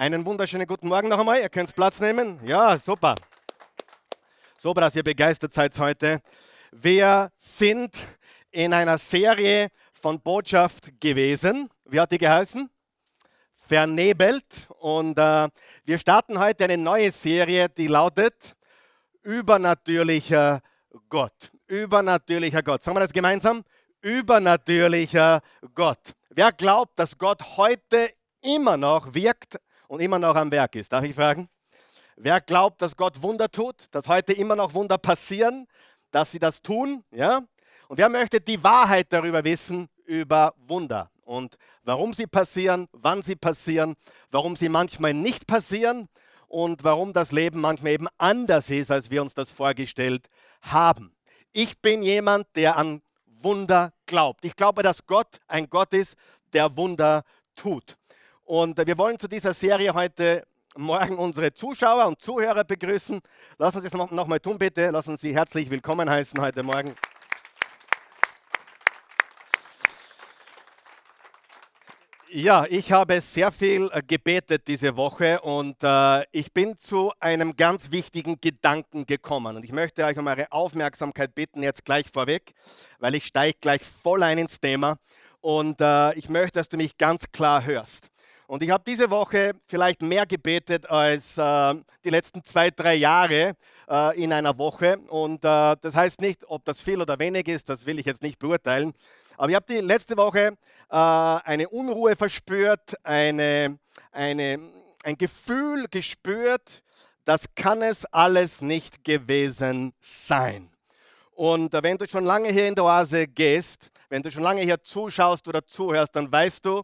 Einen wunderschönen guten Morgen noch einmal. Ihr könnt Platz nehmen. Ja, super. Super, dass ihr begeistert seid heute. Wir sind in einer Serie von Botschaft gewesen. Wie hat die geheißen? Vernebelt. Und äh, wir starten heute eine neue Serie, die lautet Übernatürlicher Gott. Übernatürlicher Gott. Sagen wir das gemeinsam? Übernatürlicher Gott. Wer glaubt, dass Gott heute immer noch wirkt und immer noch am Werk ist? Darf ich fragen? Wer glaubt, dass Gott Wunder tut, dass heute immer noch Wunder passieren, dass sie das tun? Ja? Und wer möchte die Wahrheit darüber wissen, über Wunder und warum sie passieren, wann sie passieren, warum sie manchmal nicht passieren und warum das Leben manchmal eben anders ist, als wir uns das vorgestellt haben. Ich bin jemand, der an Wunder glaubt. Ich glaube, dass Gott ein Gott ist, der Wunder tut. Und wir wollen zu dieser Serie heute Morgen unsere Zuschauer und Zuhörer begrüßen. Lassen Sie es nochmal noch tun, bitte. Lassen Sie herzlich willkommen heißen heute Morgen. Ja, ich habe sehr viel äh, gebetet diese Woche und äh, ich bin zu einem ganz wichtigen Gedanken gekommen. Und ich möchte euch um eure Aufmerksamkeit bitten, jetzt gleich vorweg, weil ich steige gleich voll ein ins Thema. Und äh, ich möchte, dass du mich ganz klar hörst. Und ich habe diese Woche vielleicht mehr gebetet als äh, die letzten zwei, drei Jahre äh, in einer Woche. Und äh, das heißt nicht, ob das viel oder wenig ist, das will ich jetzt nicht beurteilen. Aber ich habe die letzte Woche äh, eine Unruhe verspürt, eine, eine, ein Gefühl gespürt, das kann es alles nicht gewesen sein. Und wenn du schon lange hier in der Oase gehst, wenn du schon lange hier zuschaust oder zuhörst, dann weißt du,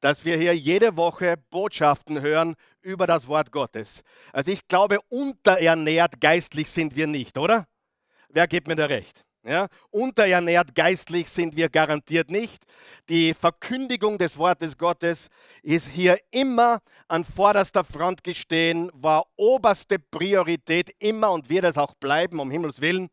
dass wir hier jede Woche Botschaften hören über das Wort Gottes. Also ich glaube, unterernährt geistlich sind wir nicht, oder? Wer gibt mir da recht? Ja, unterernährt geistlich sind wir garantiert nicht. Die Verkündigung des Wortes Gottes ist hier immer an vorderster Front gestehen, war oberste Priorität immer und wird es auch bleiben, um Himmels Willen.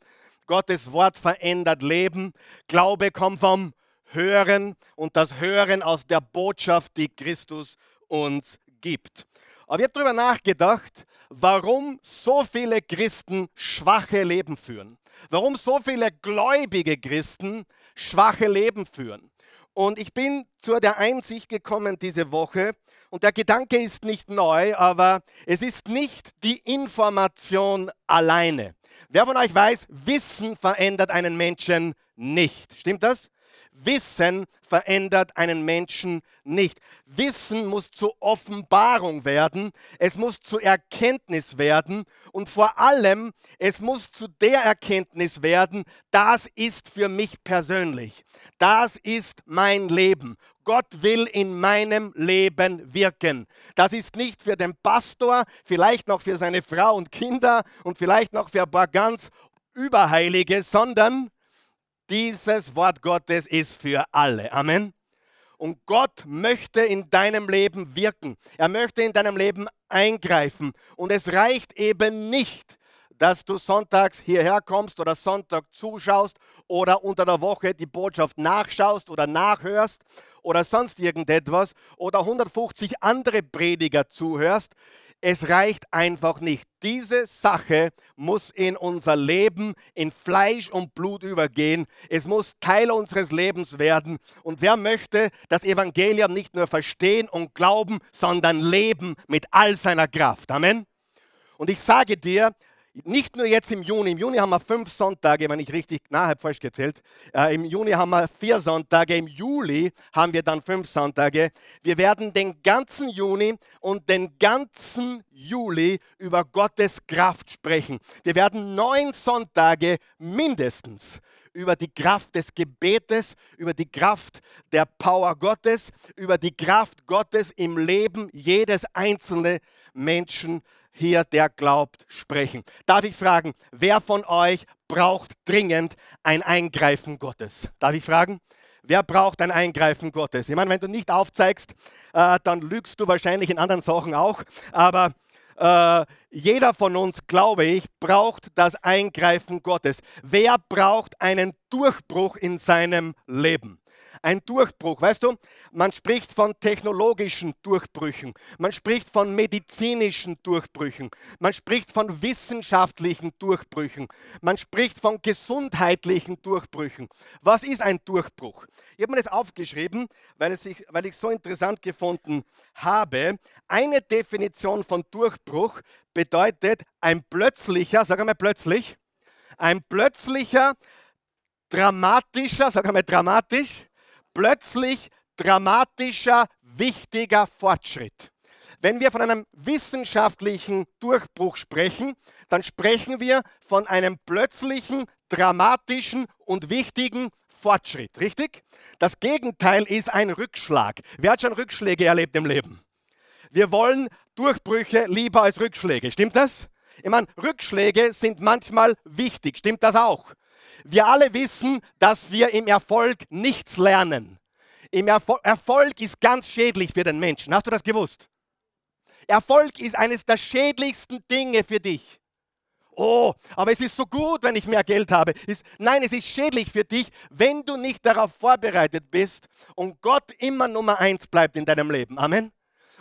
Gottes Wort verändert Leben. Glaube kommt vom Hören und das Hören aus der Botschaft, die Christus uns gibt. Aber ich habe darüber nachgedacht, warum so viele Christen schwache Leben führen. Warum so viele gläubige Christen schwache Leben führen. Und ich bin zu der Einsicht gekommen diese Woche, und der Gedanke ist nicht neu, aber es ist nicht die Information alleine. Wer von euch weiß, Wissen verändert einen Menschen nicht. Stimmt das? Wissen verändert einen Menschen nicht. Wissen muss zur Offenbarung werden, es muss zur Erkenntnis werden und vor allem, es muss zu der Erkenntnis werden, das ist für mich persönlich. Das ist mein Leben. Gott will in meinem Leben wirken. Das ist nicht für den Pastor, vielleicht noch für seine Frau und Kinder und vielleicht noch für ein paar ganz Überheilige, sondern dieses Wort Gottes ist für alle. Amen. Und Gott möchte in deinem Leben wirken. Er möchte in deinem Leben eingreifen. Und es reicht eben nicht, dass du sonntags hierher kommst oder Sonntag zuschaust oder unter der Woche die Botschaft nachschaust oder nachhörst oder sonst irgendetwas oder 150 andere Prediger zuhörst. Es reicht einfach nicht. Diese Sache muss in unser Leben, in Fleisch und Blut übergehen. Es muss Teil unseres Lebens werden. Und wer möchte das Evangelium nicht nur verstehen und glauben, sondern leben mit all seiner Kraft? Amen. Und ich sage dir, nicht nur jetzt im Juni, im Juni haben wir fünf Sonntage, wenn ich richtig, na, habe falsch gezählt. Äh, Im Juni haben wir vier Sonntage, im Juli haben wir dann fünf Sonntage. Wir werden den ganzen Juni und den ganzen Juli über Gottes Kraft sprechen. Wir werden neun Sonntage mindestens über die Kraft des Gebetes, über die Kraft der Power Gottes, über die Kraft Gottes im Leben jedes einzelnen Menschen hier, der glaubt, sprechen. Darf ich fragen, wer von euch braucht dringend ein Eingreifen Gottes? Darf ich fragen? Wer braucht ein Eingreifen Gottes? Ich meine, wenn du nicht aufzeigst, äh, dann lügst du wahrscheinlich in anderen Sachen auch. Aber äh, jeder von uns, glaube ich, braucht das Eingreifen Gottes. Wer braucht einen Durchbruch in seinem Leben? Ein Durchbruch, weißt du, man spricht von technologischen Durchbrüchen, man spricht von medizinischen Durchbrüchen, man spricht von wissenschaftlichen Durchbrüchen, man spricht von gesundheitlichen Durchbrüchen. Was ist ein Durchbruch? Ich habe mir das aufgeschrieben, weil, es ich, weil ich es so interessant gefunden habe. Eine Definition von Durchbruch bedeutet ein plötzlicher, sag einmal plötzlich, ein plötzlicher, dramatischer, sag einmal dramatisch, plötzlich dramatischer, wichtiger Fortschritt. Wenn wir von einem wissenschaftlichen Durchbruch sprechen, dann sprechen wir von einem plötzlichen, dramatischen und wichtigen Fortschritt, richtig? Das Gegenteil ist ein Rückschlag. Wer hat schon Rückschläge erlebt im Leben? Wir wollen Durchbrüche lieber als Rückschläge. Stimmt das? Ich meine, Rückschläge sind manchmal wichtig. Stimmt das auch? Wir alle wissen, dass wir im Erfolg nichts lernen. Im Erfol Erfolg ist ganz schädlich für den Menschen. Hast du das gewusst? Erfolg ist eines der schädlichsten Dinge für dich. Oh, aber es ist so gut, wenn ich mehr Geld habe. Ist, nein, es ist schädlich für dich, wenn du nicht darauf vorbereitet bist und Gott immer Nummer eins bleibt in deinem Leben. Amen.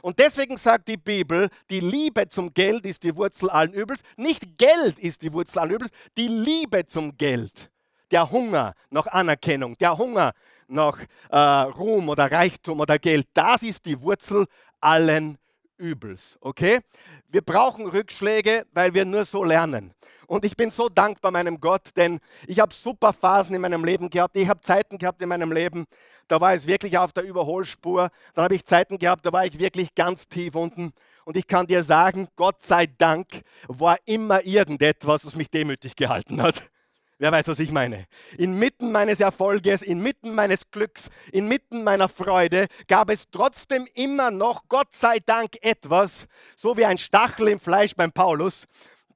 Und deswegen sagt die Bibel, die Liebe zum Geld ist die Wurzel allen Übels. Nicht Geld ist die Wurzel allen Übels, die Liebe zum Geld. Der Hunger nach Anerkennung, der Hunger nach äh, Ruhm oder Reichtum oder Geld, das ist die Wurzel allen Übels. Okay? Wir brauchen Rückschläge, weil wir nur so lernen. Und ich bin so dankbar meinem Gott, denn ich habe super Phasen in meinem Leben gehabt. Ich habe Zeiten gehabt in meinem Leben, da war es wirklich auf der Überholspur. Dann habe ich Zeiten gehabt, da war ich wirklich ganz tief unten. Und ich kann dir sagen, Gott sei Dank war immer irgendetwas, was mich demütig gehalten hat. Wer weiß, was ich meine? Inmitten meines Erfolges, inmitten meines Glücks, inmitten meiner Freude gab es trotzdem immer noch, Gott sei Dank, etwas, so wie ein Stachel im Fleisch beim Paulus,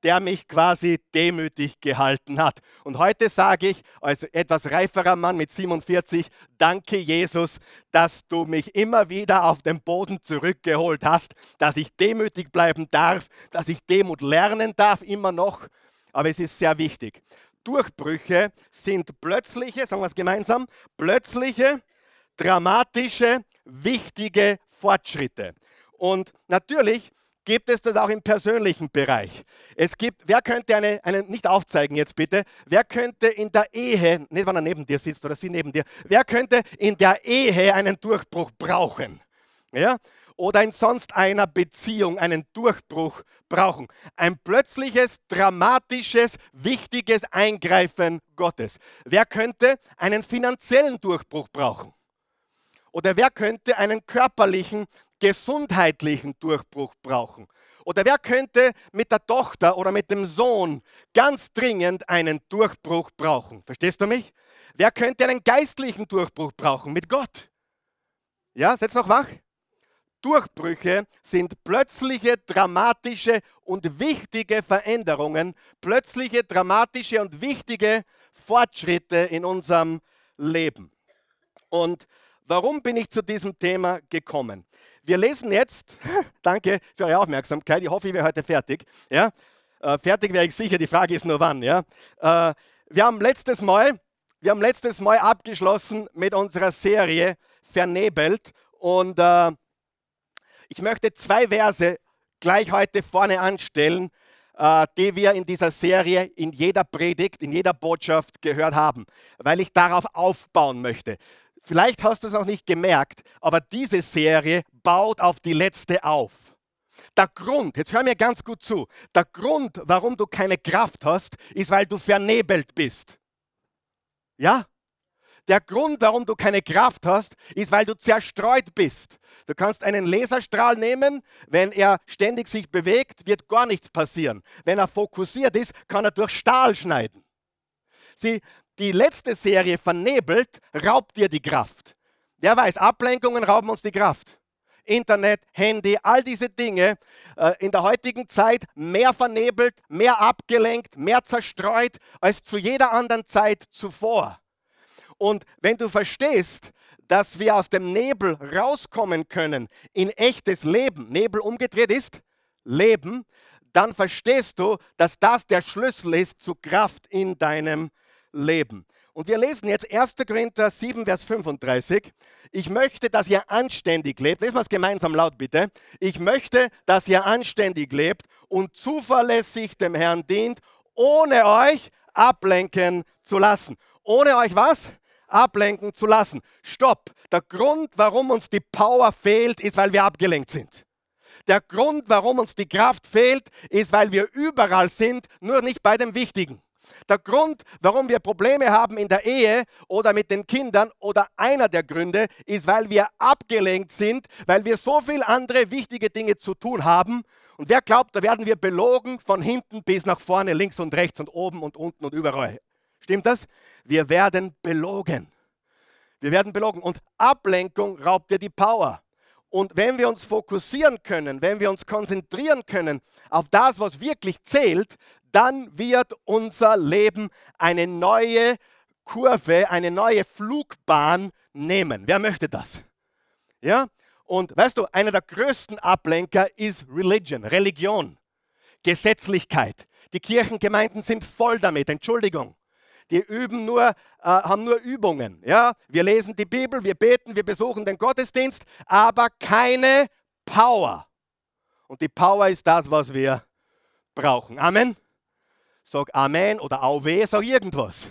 der mich quasi demütig gehalten hat. Und heute sage ich als etwas reiferer Mann mit 47, danke Jesus, dass du mich immer wieder auf den Boden zurückgeholt hast, dass ich demütig bleiben darf, dass ich Demut lernen darf, immer noch. Aber es ist sehr wichtig. Durchbrüche sind plötzliche, sagen wir es gemeinsam, plötzliche, dramatische, wichtige Fortschritte. Und natürlich gibt es das auch im persönlichen Bereich. Es gibt, wer könnte eine, eine, nicht aufzeigen jetzt bitte, wer könnte in der Ehe, nicht wenn er neben dir sitzt oder sie neben dir, wer könnte in der Ehe einen Durchbruch brauchen? Ja? Oder in sonst einer Beziehung einen Durchbruch brauchen. Ein plötzliches, dramatisches, wichtiges Eingreifen Gottes. Wer könnte einen finanziellen Durchbruch brauchen? Oder wer könnte einen körperlichen gesundheitlichen Durchbruch brauchen? Oder wer könnte mit der Tochter oder mit dem Sohn ganz dringend einen Durchbruch brauchen? Verstehst du mich? Wer könnte einen geistlichen Durchbruch brauchen mit Gott? Ja, setz noch wach. Durchbrüche sind plötzliche, dramatische und wichtige Veränderungen, plötzliche, dramatische und wichtige Fortschritte in unserem Leben. Und warum bin ich zu diesem Thema gekommen? Wir lesen jetzt, danke für eure Aufmerksamkeit, ich hoffe, ich wäre heute fertig. Ja? Äh, fertig wäre ich sicher, die Frage ist nur wann. Ja? Äh, wir, haben letztes Mal, wir haben letztes Mal abgeschlossen mit unserer Serie Vernebelt und äh, ich möchte zwei Verse gleich heute vorne anstellen, die wir in dieser Serie, in jeder Predigt, in jeder Botschaft gehört haben, weil ich darauf aufbauen möchte. Vielleicht hast du es noch nicht gemerkt, aber diese Serie baut auf die letzte auf. Der Grund, jetzt hör mir ganz gut zu, der Grund, warum du keine Kraft hast, ist, weil du vernebelt bist. Ja? Der Grund, warum du keine Kraft hast, ist, weil du zerstreut bist. Du kannst einen Laserstrahl nehmen, wenn er ständig sich bewegt, wird gar nichts passieren. Wenn er fokussiert ist, kann er durch Stahl schneiden. Sie, die letzte Serie vernebelt, raubt dir die Kraft. Wer weiß, Ablenkungen rauben uns die Kraft. Internet, Handy, all diese Dinge äh, in der heutigen Zeit mehr vernebelt, mehr abgelenkt, mehr zerstreut als zu jeder anderen Zeit zuvor. Und wenn du verstehst, dass wir aus dem Nebel rauskommen können in echtes Leben, Nebel umgedreht ist Leben, dann verstehst du, dass das der Schlüssel ist zu Kraft in deinem Leben. Und wir lesen jetzt 1. Korinther 7, Vers 35. Ich möchte, dass ihr anständig lebt. Lesen wir es gemeinsam laut, bitte. Ich möchte, dass ihr anständig lebt und zuverlässig dem Herrn dient, ohne euch ablenken zu lassen. Ohne euch was? Ablenken zu lassen. Stopp. Der Grund, warum uns die Power fehlt, ist, weil wir abgelenkt sind. Der Grund, warum uns die Kraft fehlt, ist, weil wir überall sind, nur nicht bei dem Wichtigen. Der Grund, warum wir Probleme haben in der Ehe oder mit den Kindern oder einer der Gründe ist, weil wir abgelenkt sind, weil wir so viele andere wichtige Dinge zu tun haben. Und wer glaubt, da werden wir belogen von hinten bis nach vorne, links und rechts und oben und unten und überall. Stimmt das? Wir werden belogen. Wir werden belogen. Und Ablenkung raubt dir die Power. Und wenn wir uns fokussieren können, wenn wir uns konzentrieren können auf das, was wirklich zählt, dann wird unser Leben eine neue Kurve, eine neue Flugbahn nehmen. Wer möchte das? Ja? Und weißt du, einer der größten Ablenker ist Religion, Religion, Gesetzlichkeit. Die Kirchengemeinden sind voll damit, Entschuldigung. Die üben nur, äh, haben nur Übungen. Ja? Wir lesen die Bibel, wir beten, wir besuchen den Gottesdienst, aber keine Power. Und die Power ist das, was wir brauchen. Amen. Sag Amen oder Auwe, sag irgendwas.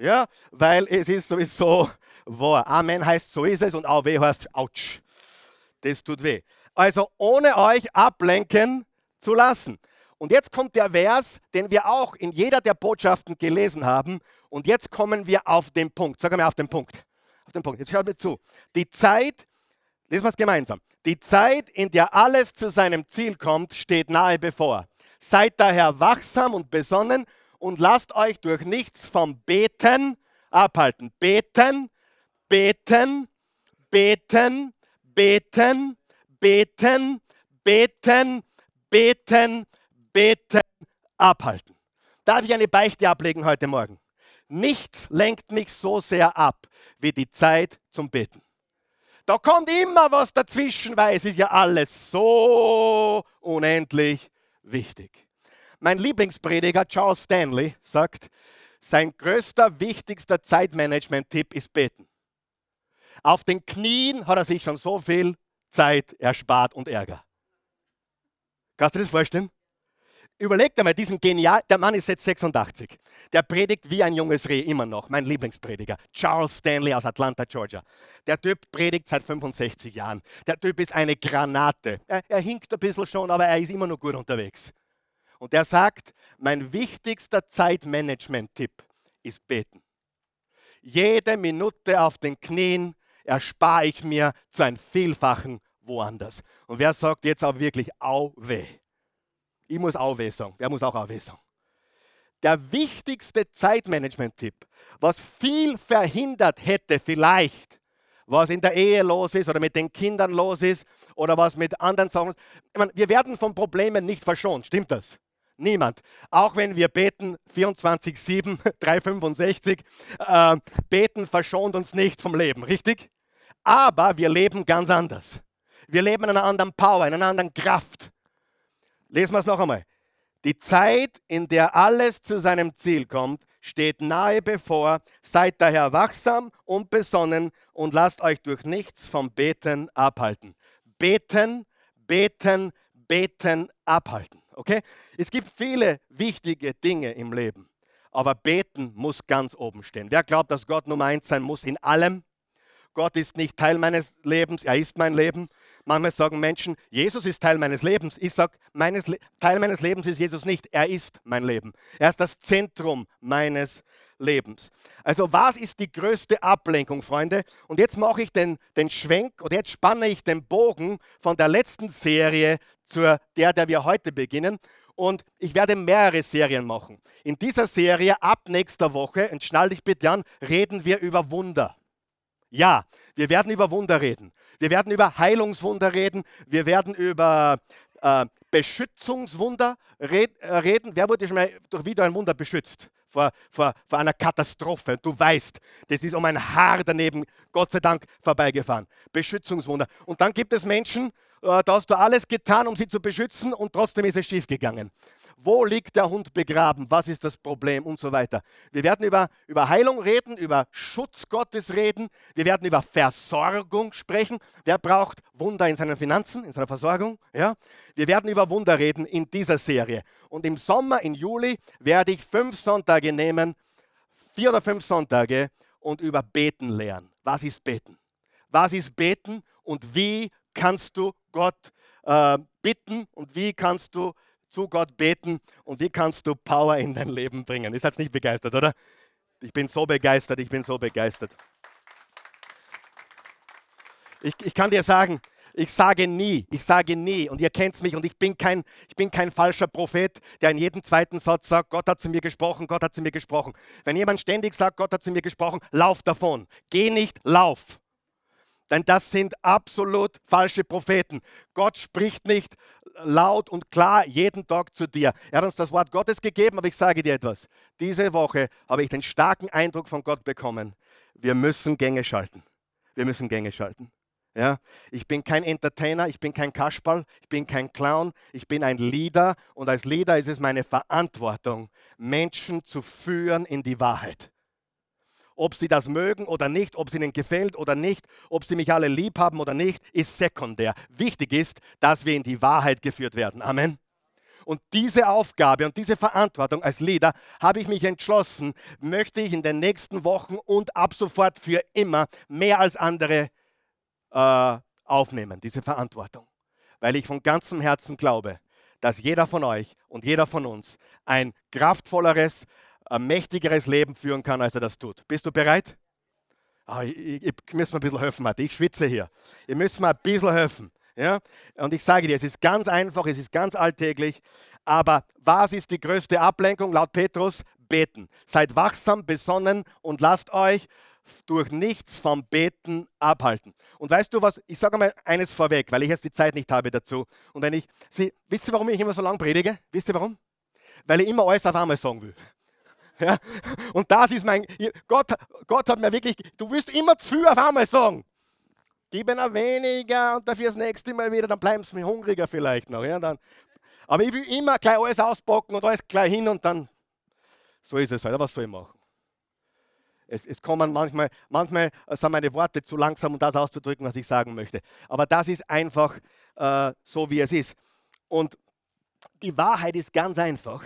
Ja, weil es ist sowieso wahr. Amen heißt so ist es und Auwe heißt Autsch. Das tut weh. Also ohne euch ablenken zu lassen. Und jetzt kommt der Vers, den wir auch in jeder der Botschaften gelesen haben. Und jetzt kommen wir auf den Punkt. Sag mal auf den Punkt. Auf den Punkt. Jetzt hört mir zu. Die Zeit, lesen wir es gemeinsam. Die Zeit, in der alles zu seinem Ziel kommt, steht nahe bevor. Seid daher wachsam und besonnen und lasst euch durch nichts vom Beten abhalten. Beten, beten, beten, beten, beten, beten, beten, Beten abhalten. Darf ich eine Beichte ablegen heute Morgen? Nichts lenkt mich so sehr ab wie die Zeit zum Beten. Da kommt immer was dazwischen, weil es ist ja alles so unendlich wichtig. Mein Lieblingsprediger Charles Stanley sagt, sein größter, wichtigster Zeitmanagement-Tipp ist Beten. Auf den Knien hat er sich schon so viel Zeit erspart und Ärger. Kannst du dir das vorstellen? Überlegt einmal, diesen genial, der Mann ist jetzt 86. Der predigt wie ein junges Reh immer noch, mein Lieblingsprediger. Charles Stanley aus Atlanta, Georgia. Der Typ predigt seit 65 Jahren. Der Typ ist eine Granate. Er, er hinkt ein bisschen schon, aber er ist immer noch gut unterwegs. Und er sagt, mein wichtigster Zeitmanagement-Tipp ist beten. Jede Minute auf den Knien erspare ich mir zu einem Vielfachen woanders. Und wer sagt jetzt auch wirklich, au weh? Ich muss auch weh sagen. Der muss auch auch weh sagen. Der wichtigste Zeitmanagement-Tipp, was viel verhindert hätte, vielleicht, was in der Ehe los ist oder mit den Kindern los ist oder was mit anderen Sachen. Ich meine, wir werden von Problemen nicht verschont, stimmt das? Niemand. Auch wenn wir beten 24-7, 365, äh, beten verschont uns nicht vom Leben, richtig? Aber wir leben ganz anders. Wir leben in einer anderen Power, in einer anderen Kraft. Lesen wir es noch einmal. Die Zeit, in der alles zu seinem Ziel kommt, steht nahe bevor. Seid daher wachsam und besonnen und lasst euch durch nichts vom Beten abhalten. Beten, beten, beten, abhalten. Okay? Es gibt viele wichtige Dinge im Leben, aber beten muss ganz oben stehen. Wer glaubt, dass Gott Nummer eins sein muss in allem? Gott ist nicht Teil meines Lebens, er ist mein Leben. Manchmal sagen Menschen, Jesus ist Teil meines Lebens. Ich sage, meines Teil meines Lebens ist Jesus nicht. Er ist mein Leben. Er ist das Zentrum meines Lebens. Also was ist die größte Ablenkung, Freunde? Und jetzt mache ich den, den Schwenk oder jetzt spanne ich den Bogen von der letzten Serie zur der, der wir heute beginnen. Und ich werde mehrere Serien machen. In dieser Serie ab nächster Woche, und schnall dich bitte an, reden wir über Wunder. Ja, wir werden über Wunder reden. Wir werden über Heilungswunder reden. Wir werden über äh, Beschützungswunder red, äh, reden. Wer wurde schon mal durch wieder ein Wunder beschützt? Vor, vor, vor einer Katastrophe. Du weißt, das ist um ein Haar daneben, Gott sei Dank, vorbeigefahren. Beschützungswunder. Und dann gibt es Menschen, da hast du alles getan, um sie zu beschützen und trotzdem ist es schiefgegangen. Wo liegt der Hund begraben? Was ist das Problem? Und so weiter. Wir werden über, über Heilung reden, über Schutz Gottes reden. Wir werden über Versorgung sprechen. Wer braucht Wunder in seinen Finanzen, in seiner Versorgung? Ja? Wir werden über Wunder reden in dieser Serie. Und im Sommer, im Juli, werde ich fünf Sonntage nehmen, vier oder fünf Sonntage und über Beten lernen. Was ist Beten? Was ist Beten und wie kannst du Gott äh, bitten und wie kannst du zu Gott beten und wie kannst du Power in dein Leben bringen? Ist jetzt nicht begeistert, oder? Ich bin so begeistert, ich bin so begeistert. Ich, ich kann dir sagen, ich sage nie, ich sage nie, und ihr kennt mich, und ich bin, kein, ich bin kein falscher Prophet, der in jedem zweiten Satz sagt, Gott hat zu mir gesprochen, Gott hat zu mir gesprochen. Wenn jemand ständig sagt, Gott hat zu mir gesprochen, lauf davon. Geh nicht, lauf. Denn das sind absolut falsche Propheten. Gott spricht nicht laut und klar jeden Tag zu dir. Er hat uns das Wort Gottes gegeben, aber ich sage dir etwas. Diese Woche habe ich den starken Eindruck von Gott bekommen. Wir müssen Gänge schalten. Wir müssen Gänge schalten. Ja, ich bin kein Entertainer, ich bin kein Kasperl, ich bin kein Clown, ich bin ein Leader und als Leader ist es meine Verantwortung, Menschen zu führen in die Wahrheit. Ob sie das mögen oder nicht, ob es ihnen gefällt oder nicht, ob sie mich alle lieb haben oder nicht, ist sekundär. Wichtig ist, dass wir in die Wahrheit geführt werden. Amen. Und diese Aufgabe und diese Verantwortung als Leader habe ich mich entschlossen, möchte ich in den nächsten Wochen und ab sofort für immer mehr als andere äh, aufnehmen, diese Verantwortung. Weil ich von ganzem Herzen glaube, dass jeder von euch und jeder von uns ein kraftvolleres, ein mächtigeres Leben führen kann, als er das tut. Bist du bereit? Ah, ich, ich, ich muss mir ein bisschen helfen, Martin. Ich schwitze hier. Ihr müsst mir ein bisschen helfen. Ja? Und ich sage dir, es ist ganz einfach, es ist ganz alltäglich. Aber was ist die größte Ablenkung laut Petrus? Beten. Seid wachsam, besonnen und lasst euch durch nichts vom Beten abhalten. Und weißt du was, ich sage mal eines vorweg, weil ich jetzt die Zeit nicht habe dazu. Und wenn ich, Sie, wisst ihr, warum ich immer so lange predige? Wisst ihr warum? Weil ich immer alles auf einmal sagen will. Ja? Und das ist mein, Gott, Gott hat mir wirklich, du wirst immer zu viel auf einmal sagen. Gib einer weniger und dafür das nächste Mal wieder, dann bleiben sie mir hungriger vielleicht noch. Ja? Dann, aber ich will immer gleich alles auspacken und alles gleich hin und dann, so ist es halt, was soll ich machen? Es, es, kommen manchmal, manchmal sind meine Worte zu langsam, um das auszudrücken, was ich sagen möchte. Aber das ist einfach äh, so, wie es ist. Und die Wahrheit ist ganz einfach,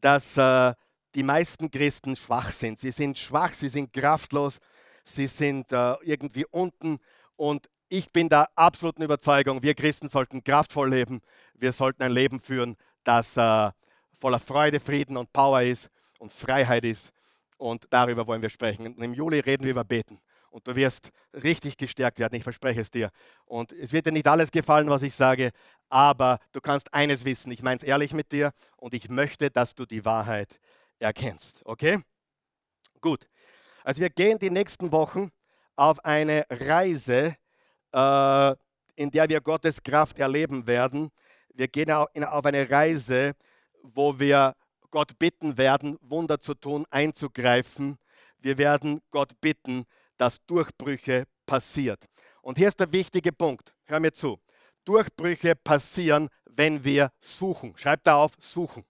dass äh, die meisten Christen schwach sind. Sie sind schwach, sie sind kraftlos, sie sind äh, irgendwie unten. Und ich bin der absoluten Überzeugung, wir Christen sollten kraftvoll leben. Wir sollten ein Leben führen, das äh, voller Freude, Frieden und Power ist und Freiheit ist. Und darüber wollen wir sprechen. Und Im Juli reden wir über Beten. Und du wirst richtig gestärkt werden, ich verspreche es dir. Und es wird dir nicht alles gefallen, was ich sage, aber du kannst eines wissen, ich meine es ehrlich mit dir und ich möchte, dass du die Wahrheit erkennst. Okay? Gut. Also wir gehen die nächsten Wochen auf eine Reise, äh, in der wir Gottes Kraft erleben werden. Wir gehen auf eine Reise, wo wir Gott bitten werden, Wunder zu tun, einzugreifen. Wir werden Gott bitten, dass Durchbrüche passiert. Und hier ist der wichtige Punkt. Hör mir zu. Durchbrüche passieren, wenn wir suchen. Schreibt da auf, suchen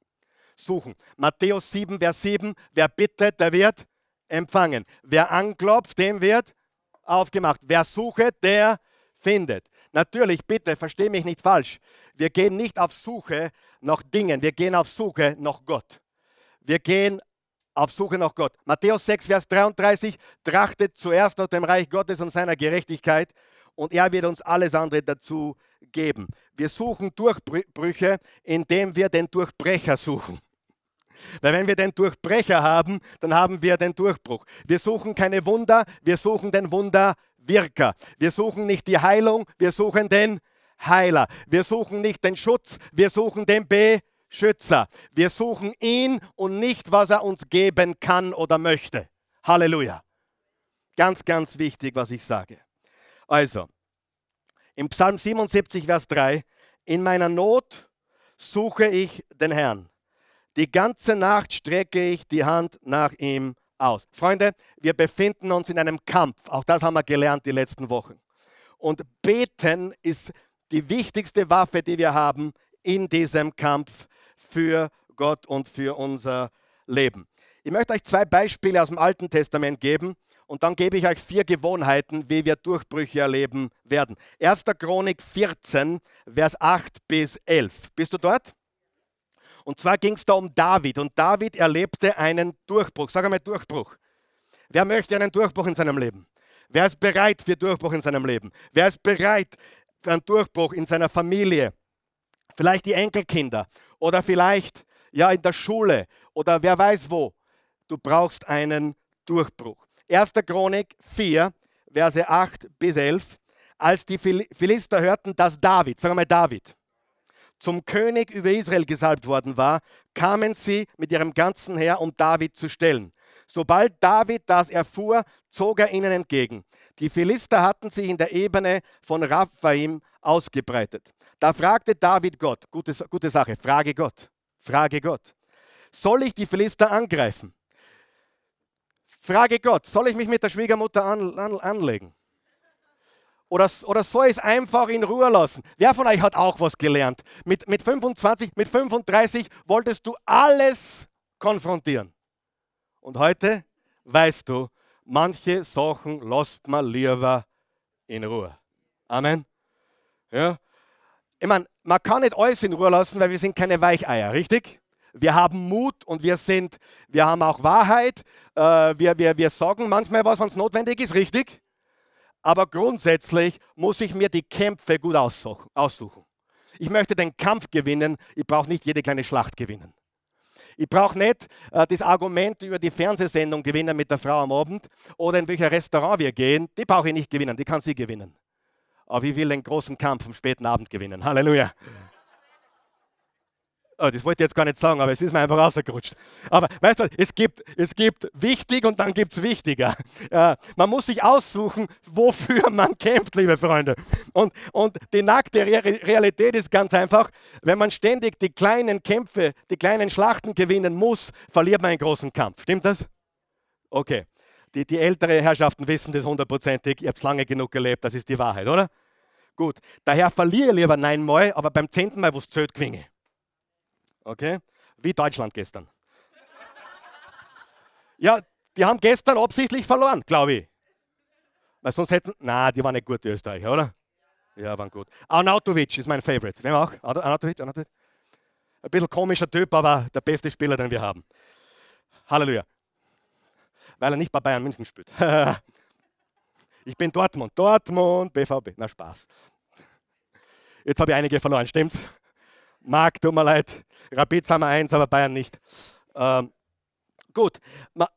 suchen. Matthäus 7, Vers 7, wer bittet, der wird empfangen. Wer anklopft, dem wird aufgemacht. Wer sucht, der findet. Natürlich, bitte, verstehe mich nicht falsch. Wir gehen nicht auf Suche nach Dingen, wir gehen auf Suche nach Gott. Wir gehen auf Suche nach Gott. Matthäus 6, Vers 33, trachtet zuerst nach dem Reich Gottes und seiner Gerechtigkeit und er wird uns alles andere dazu geben. Wir suchen Durchbrüche, indem wir den Durchbrecher suchen. Weil wenn wir den Durchbrecher haben, dann haben wir den Durchbruch. Wir suchen keine Wunder, wir suchen den Wunderwirker. Wir suchen nicht die Heilung, wir suchen den Heiler. Wir suchen nicht den Schutz, wir suchen den Beschützer. Wir suchen ihn und nicht, was er uns geben kann oder möchte. Halleluja. Ganz, ganz wichtig, was ich sage. Also, im Psalm 77, Vers 3, in meiner Not suche ich den Herrn. Die ganze Nacht strecke ich die Hand nach ihm aus. Freunde, wir befinden uns in einem Kampf. Auch das haben wir gelernt die letzten Wochen. Und beten ist die wichtigste Waffe, die wir haben in diesem Kampf für Gott und für unser Leben. Ich möchte euch zwei Beispiele aus dem Alten Testament geben und dann gebe ich euch vier Gewohnheiten, wie wir Durchbrüche erleben werden. 1. Chronik 14, Vers 8 bis 11. Bist du dort? Und zwar ging es da um David und David erlebte einen Durchbruch. Sag einmal Durchbruch. Wer möchte einen Durchbruch in seinem Leben? Wer ist bereit für Durchbruch in seinem Leben? Wer ist bereit für einen Durchbruch in seiner Familie? Vielleicht die Enkelkinder oder vielleicht ja in der Schule oder wer weiß wo. Du brauchst einen Durchbruch. 1. Chronik 4, Verse 8 bis 11. Als die Philister hörten, dass David, sagen wir mal David, zum König über Israel gesalbt worden war, kamen sie mit ihrem ganzen Heer, um David zu stellen. Sobald David das erfuhr, zog er ihnen entgegen. Die Philister hatten sich in der Ebene von Raphaim ausgebreitet. Da fragte David Gott, gute, gute Sache, frage Gott, frage Gott, soll ich die Philister angreifen? Frage Gott, soll ich mich mit der Schwiegermutter an, an, anlegen? Oder, oder soll ich es einfach in Ruhe lassen? Wer von euch hat auch was gelernt? Mit, mit 25, mit 35 wolltest du alles konfrontieren. Und heute weißt du, manche Sachen lässt man lieber in Ruhe. Amen. Ja. Ich meine, man kann nicht alles in Ruhe lassen, weil wir sind keine Weicheier, richtig? Wir haben Mut und wir sind, wir haben auch Wahrheit. Äh, wir, wir, wir sagen manchmal was, wenn es notwendig ist, richtig? Aber grundsätzlich muss ich mir die Kämpfe gut aussuchen. Ich möchte den Kampf gewinnen, ich brauche nicht jede kleine Schlacht gewinnen. Ich brauche nicht äh, das Argument über die Fernsehsendung gewinnen mit der Frau am Abend oder in welcher Restaurant wir gehen. Die brauche ich nicht gewinnen, die kann sie gewinnen. Aber ich will den großen Kampf am späten Abend gewinnen. Halleluja. Oh, das wollte ich jetzt gar nicht sagen, aber es ist mir einfach rausgerutscht. Aber weißt du, es gibt, es gibt wichtig und dann gibt es wichtiger. Äh, man muss sich aussuchen, wofür man kämpft, liebe Freunde. Und, und die nackte Re Realität ist ganz einfach, wenn man ständig die kleinen Kämpfe, die kleinen Schlachten gewinnen muss, verliert man einen großen Kampf. Stimmt das? Okay. Die, die ältere Herrschaften wissen das hundertprozentig. Ihr habt lange genug gelebt, das ist die Wahrheit, oder? Gut. Daher verliere ich lieber neunmal, aber beim zehnten Mal, wo es zählt, gewinne Okay? Wie Deutschland gestern. ja, die haben gestern absichtlich verloren, glaube ich. Weil sonst hätten, na, die waren nicht gut, die Österreicher, oder? Ja, waren gut. Arnautovic ist mein Favorite. Wer auch? Arnautovic, Arnautovic. Ein bisschen komischer Typ, aber der beste Spieler, den wir haben. Halleluja. Weil er nicht bei Bayern München spielt. ich bin Dortmund. Dortmund, BVB. Na, Spaß. Jetzt habe ich einige verloren, stimmt's? Marc, tut mir leid. Rapid sind wir eins, aber Bayern nicht. Ähm, gut,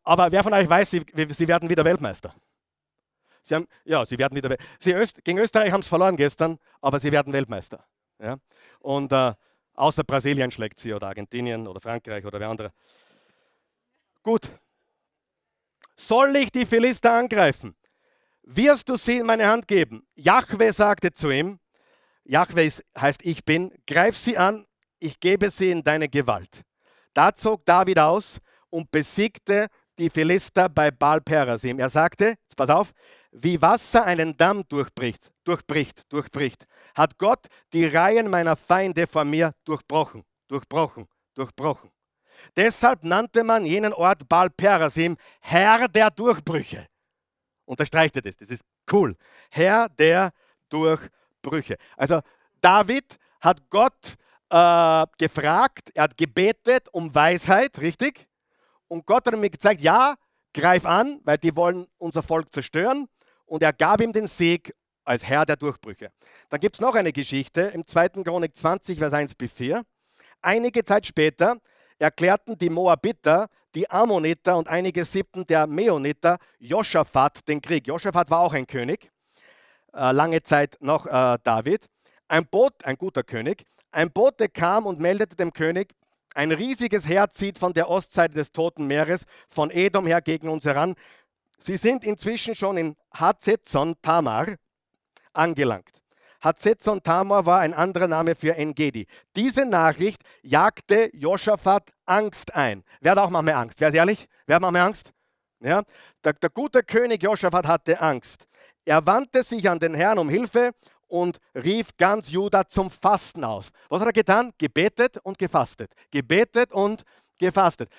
aber wer von euch weiß, sie, sie werden wieder Weltmeister? Sie haben, ja, sie werden wieder. Sie Öst, gegen Österreich haben sie verloren gestern, aber sie werden Weltmeister. Ja? Und äh, außer Brasilien schlägt sie oder Argentinien oder Frankreich oder wer andere. Gut. Soll ich die Philister angreifen? Wirst du sie in meine Hand geben? Jahwe sagte zu ihm: Jahwe heißt ich bin, greif sie an, ich gebe sie in deine Gewalt. Da zog David aus und besiegte die Philister bei Baal Perasim. Er sagte, jetzt pass auf, wie Wasser einen Damm durchbricht, durchbricht, durchbricht, hat Gott die Reihen meiner Feinde vor mir durchbrochen, durchbrochen, durchbrochen. Deshalb nannte man jenen Ort Baal Perasim Herr der Durchbrüche. Unterstreicht das, das ist cool. Herr der Durchbrüche. Brüche. Also David hat Gott äh, gefragt, er hat gebetet um Weisheit, richtig? Und Gott hat ihm gezeigt, ja, greif an, weil die wollen unser Volk zerstören. Und er gab ihm den Sieg als Herr der Durchbrüche. Dann gibt es noch eine Geschichte im 2. Chronik 20, Vers 1 bis 4. Einige Zeit später erklärten die Moabiter, die Ammoniter und einige Siebten der Meoniter Joschafat den Krieg. Joschafat war auch ein König lange Zeit noch äh, David. Ein Boot, ein guter König, ein Bote kam und meldete dem König, ein riesiges Heer zieht von der Ostseite des Toten Meeres, von Edom her gegen uns heran. Sie sind inzwischen schon in Hazetzon Tamar angelangt. Hazetzon Tamar war ein anderer Name für Engedi. Diese Nachricht jagte Josaphat Angst ein. Wer hat auch manchmal Angst? Wer ist ehrlich? Wer hat manchmal Angst? Ja? Der, der gute König Josaphat hatte Angst. Er wandte sich an den Herrn um Hilfe und rief ganz Juda zum Fasten aus. Was hat er getan? Gebetet und gefastet. Gebetet und gefastet.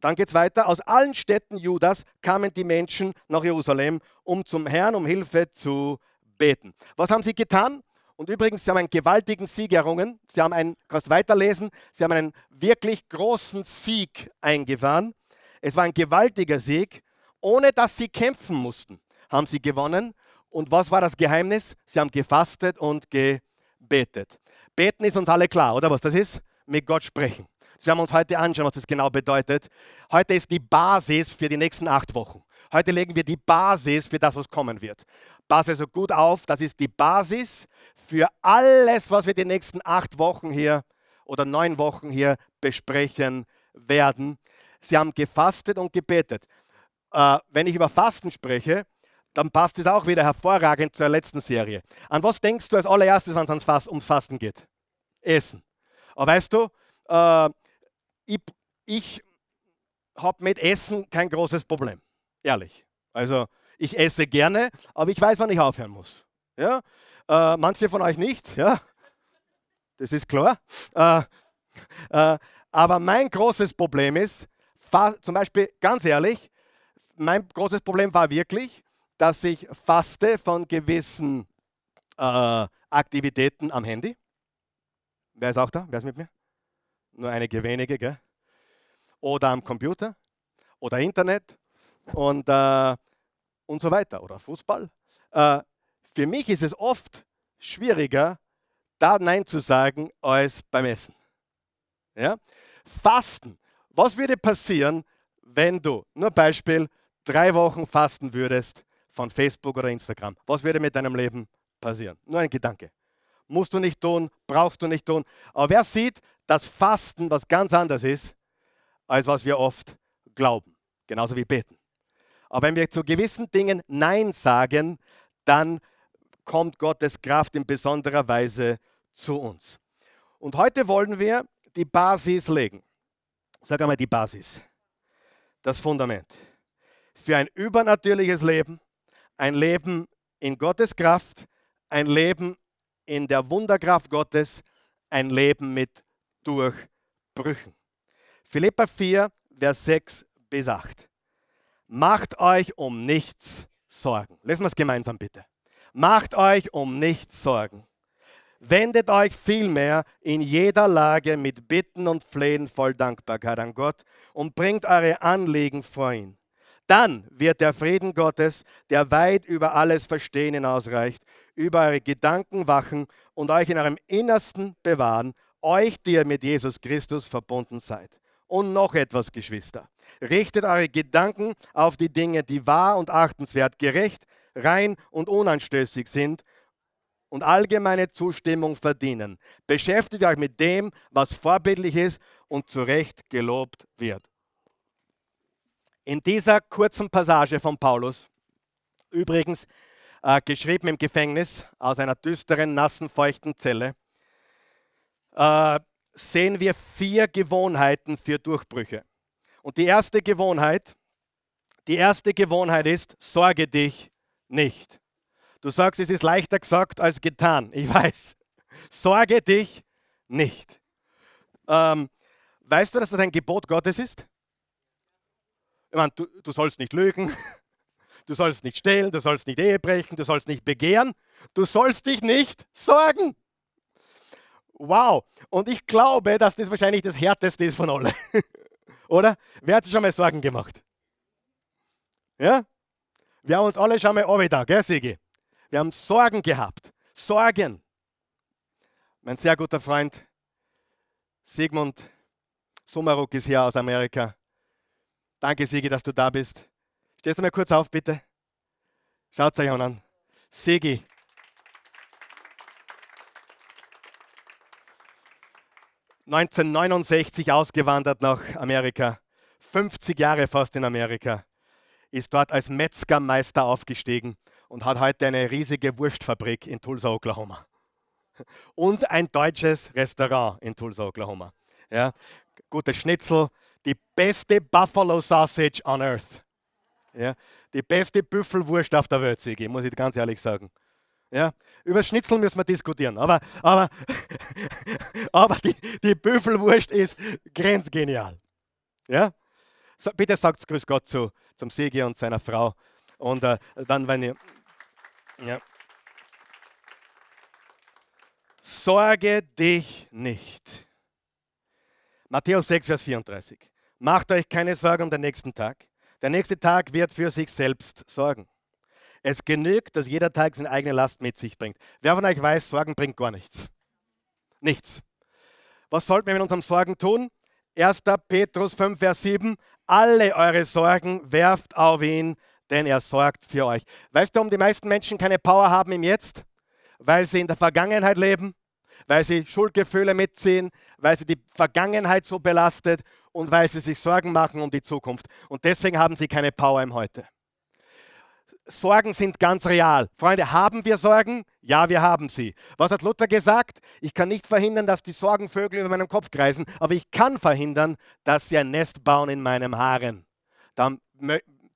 Dann geht es weiter. Aus allen Städten Judas kamen die Menschen nach Jerusalem, um zum Herrn um Hilfe zu beten. Was haben sie getan? Und übrigens, sie haben einen gewaltigen Sieg errungen. Sie haben einen, kannst weiterlesen, sie haben einen wirklich großen Sieg eingefahren. Es war ein gewaltiger Sieg. Ohne dass sie kämpfen mussten, haben sie gewonnen. Und was war das Geheimnis? Sie haben gefastet und gebetet. Beten ist uns alle klar, oder was das ist? Mit Gott sprechen. Sie haben uns heute anschauen, was das genau bedeutet. Heute ist die Basis für die nächsten acht Wochen. Heute legen wir die Basis für das, was kommen wird. Passe so gut auf, das ist die Basis für alles, was wir die nächsten acht Wochen hier oder neun Wochen hier besprechen werden. Sie haben gefastet und gebetet. Äh, wenn ich über Fasten spreche, dann passt es auch wieder hervorragend zur letzten Serie. An was denkst du als allererstes, wenn es ums Fasten geht? Essen. Aber weißt du, äh, ich, ich habe mit Essen kein großes Problem. Ehrlich. Also ich esse gerne, aber ich weiß, wann ich aufhören muss. Ja? Äh, manche von euch nicht, ja? das ist klar. Äh, äh, aber mein großes Problem ist, zum Beispiel ganz ehrlich, mein großes Problem war wirklich, dass ich faste von gewissen äh, Aktivitäten am Handy. Wer ist auch da? Wer ist mit mir? Nur einige wenige, gell? Oder am Computer oder Internet und, äh, und so weiter oder Fußball. Äh, für mich ist es oft schwieriger, da Nein zu sagen, als beim Essen. Ja? Fasten. Was würde passieren, wenn du, nur Beispiel, drei Wochen fasten würdest von Facebook oder Instagram? Was würde mit deinem Leben passieren? Nur ein Gedanke. Musst du nicht tun, brauchst du nicht tun. Aber wer sieht, dass Fasten was ganz anderes ist, als was wir oft glauben. Genauso wie beten. Aber wenn wir zu gewissen Dingen Nein sagen, dann kommt Gottes Kraft in besonderer Weise zu uns. Und heute wollen wir die Basis legen. Sag einmal die Basis. Das Fundament. Für ein übernatürliches Leben, ein Leben in Gottes Kraft, ein Leben in der Wunderkraft Gottes, ein Leben mit Durchbrüchen. Philippa 4, Vers 6 bis 8. Macht euch um nichts Sorgen. Lesen wir es gemeinsam bitte. Macht euch um nichts Sorgen. Wendet euch vielmehr in jeder Lage mit Bitten und Flehen voll Dankbarkeit an Gott und bringt eure Anliegen vor ihn. Dann wird der Frieden Gottes, der weit über alles Verstehen hinausreicht, über eure Gedanken wachen und euch in eurem Innersten bewahren, euch, die ihr mit Jesus Christus verbunden seid. Und noch etwas, Geschwister. Richtet eure Gedanken auf die Dinge, die wahr und achtenswert, gerecht, rein und unanstößig sind und allgemeine Zustimmung verdienen. Beschäftigt euch mit dem, was vorbildlich ist und zu Recht gelobt wird. In dieser kurzen Passage von Paulus, übrigens äh, geschrieben im Gefängnis aus einer düsteren, nassen, feuchten Zelle, äh, sehen wir vier Gewohnheiten für Durchbrüche. Und die erste Gewohnheit, die erste Gewohnheit ist, sorge dich nicht. Du sagst, es ist leichter gesagt als getan. Ich weiß. Sorge dich nicht. Ähm, weißt du, dass das ein Gebot Gottes ist? Meine, du, du sollst nicht lügen, du sollst nicht stehlen, du sollst nicht Ehe brechen, du sollst nicht begehren, du sollst dich nicht sorgen. Wow. Und ich glaube, dass das wahrscheinlich das härteste ist von allen. Oder? Wer hat sich schon mal Sorgen gemacht? Ja? Wir haben uns alle schon mal da, gell, Sigi? Wir haben Sorgen gehabt. Sorgen. Mein sehr guter Freund Sigmund Sumaruk ist hier aus Amerika. Danke, Sigi, dass du da bist. Stehst du mal kurz auf, bitte? Schaut euch an. Sigi. ...1969 ausgewandert nach Amerika, 50 Jahre fast in Amerika, ist dort als Metzgermeister aufgestiegen und hat heute eine riesige Wurstfabrik in Tulsa, Oklahoma. Und ein deutsches Restaurant in Tulsa, Oklahoma. Ja, gute Schnitzel, die beste Buffalo Sausage on Earth. Ja, die beste Büffelwurst auf der Welt, Sigi, muss ich ganz ehrlich sagen. Ja, über Schnitzel müssen wir diskutieren, aber, aber, aber die, die Büffelwurst ist grenzgenial. Ja? So, bitte sagt Grüß Gott zu, zum Sigi und seiner Frau. Und äh, dann, wenn ihr. Ja. Sorge dich nicht. Matthäus 6, Vers 34. Macht euch keine Sorgen um den nächsten Tag. Der nächste Tag wird für sich selbst sorgen. Es genügt, dass jeder Tag seine eigene Last mit sich bringt. Wer von euch weiß, Sorgen bringt gar nichts. Nichts. Was sollten wir mit unseren Sorgen tun? 1. Petrus 5, Vers 7. Alle eure Sorgen werft auf ihn, denn er sorgt für euch. Weißt du, warum die meisten Menschen keine Power haben im Jetzt? Weil sie in der Vergangenheit leben, weil sie Schuldgefühle mitziehen, weil sie die Vergangenheit so belastet und weil sie sich Sorgen machen um die Zukunft. Und deswegen haben sie keine Power im Heute. Sorgen sind ganz real. Freunde, haben wir Sorgen? Ja, wir haben sie. Was hat Luther gesagt? Ich kann nicht verhindern, dass die Sorgenvögel über meinem Kopf kreisen, aber ich kann verhindern, dass sie ein Nest bauen in meinem Haaren. Dann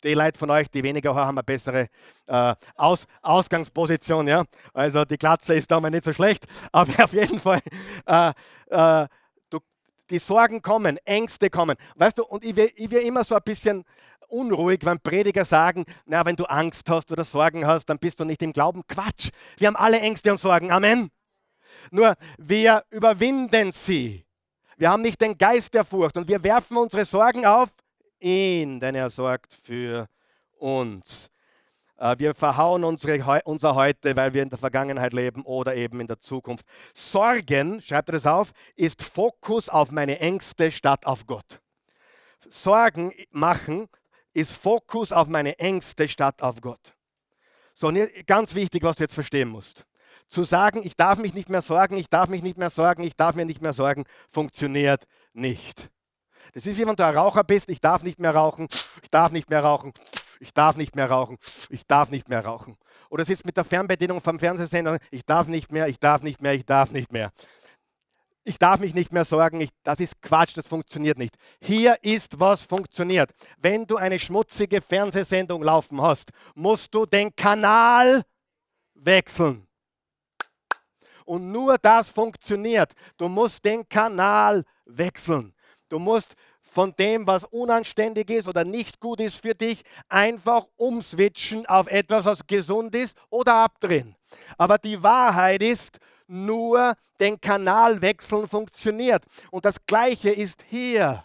die Leute von euch, die weniger Haar haben, eine bessere äh, Aus Ausgangsposition. Ja? Also die Glatze ist da mal nicht so schlecht, aber auf jeden Fall, äh, äh, du, die Sorgen kommen, Ängste kommen. Weißt du, und ich will immer so ein bisschen unruhig, wenn Prediger sagen, na, wenn du Angst hast oder Sorgen hast, dann bist du nicht im Glauben. Quatsch. Wir haben alle Ängste und Sorgen. Amen. Nur wir überwinden sie. Wir haben nicht den Geist der Furcht und wir werfen unsere Sorgen auf ihn, denn er sorgt für uns. Äh, wir verhauen unsere, unser Heute, weil wir in der Vergangenheit leben oder eben in der Zukunft. Sorgen, schreibt er das auf, ist Fokus auf meine Ängste statt auf Gott. Sorgen machen ist Fokus auf meine Ängste statt auf Gott. So, ganz wichtig, was du jetzt verstehen musst. Zu sagen, ich darf mich nicht mehr sorgen, ich darf mich nicht mehr sorgen, ich darf mir nicht mehr sorgen, funktioniert nicht. Das ist wie wenn du ein Raucher bist, ich darf nicht mehr rauchen, ich darf nicht mehr rauchen, ich darf nicht mehr rauchen, ich darf nicht mehr rauchen. Oder sitzt mit der Fernbedienung vom Fernsehsender, ich darf nicht mehr, ich darf nicht mehr, ich darf nicht mehr ich darf mich nicht mehr sorgen, ich, das ist Quatsch, das funktioniert nicht. Hier ist, was funktioniert. Wenn du eine schmutzige Fernsehsendung laufen hast, musst du den Kanal wechseln. Und nur das funktioniert. Du musst den Kanal wechseln. Du musst von dem, was unanständig ist oder nicht gut ist für dich, einfach umswitchen auf etwas, was gesund ist oder abdrehen. Aber die Wahrheit ist, nur den Kanal wechseln funktioniert. Und das Gleiche ist hier.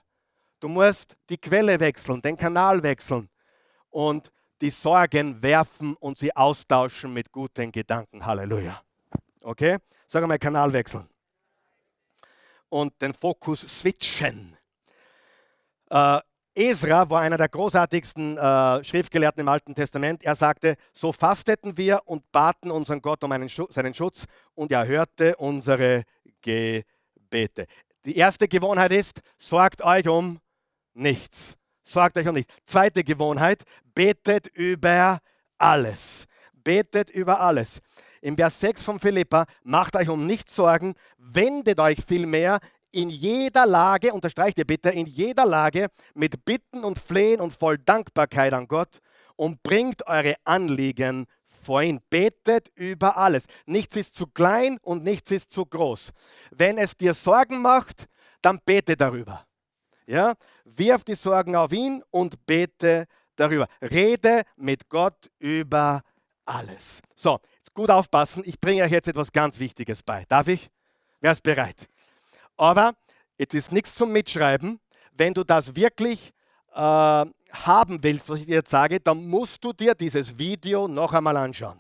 Du musst die Quelle wechseln, den Kanal wechseln und die Sorgen werfen und sie austauschen mit guten Gedanken. Halleluja. Okay? Sag mal, Kanal wechseln. Und den Fokus switchen. Äh, Esra war einer der großartigsten äh, Schriftgelehrten im Alten Testament. Er sagte, so fasteten wir und baten unseren Gott um Schutz, seinen Schutz und er hörte unsere Gebete. Die erste Gewohnheit ist, sorgt euch um nichts. Sorgt euch um nichts. Zweite Gewohnheit, betet über alles. Betet über alles. Im Vers 6 von Philippa, macht euch um nichts Sorgen, wendet euch vielmehr in jeder Lage, unterstreicht ihr bitte, in jeder Lage mit Bitten und Flehen und voll Dankbarkeit an Gott und bringt eure Anliegen vor ihn. Betet über alles. Nichts ist zu klein und nichts ist zu groß. Wenn es dir Sorgen macht, dann bete darüber. Ja? Wirf die Sorgen auf ihn und bete darüber. Rede mit Gott über alles. So, gut aufpassen. Ich bringe euch jetzt etwas ganz Wichtiges bei. Darf ich? Wer ist bereit? Aber jetzt ist nichts zum Mitschreiben. Wenn du das wirklich äh, haben willst, was ich dir jetzt sage, dann musst du dir dieses Video noch einmal anschauen.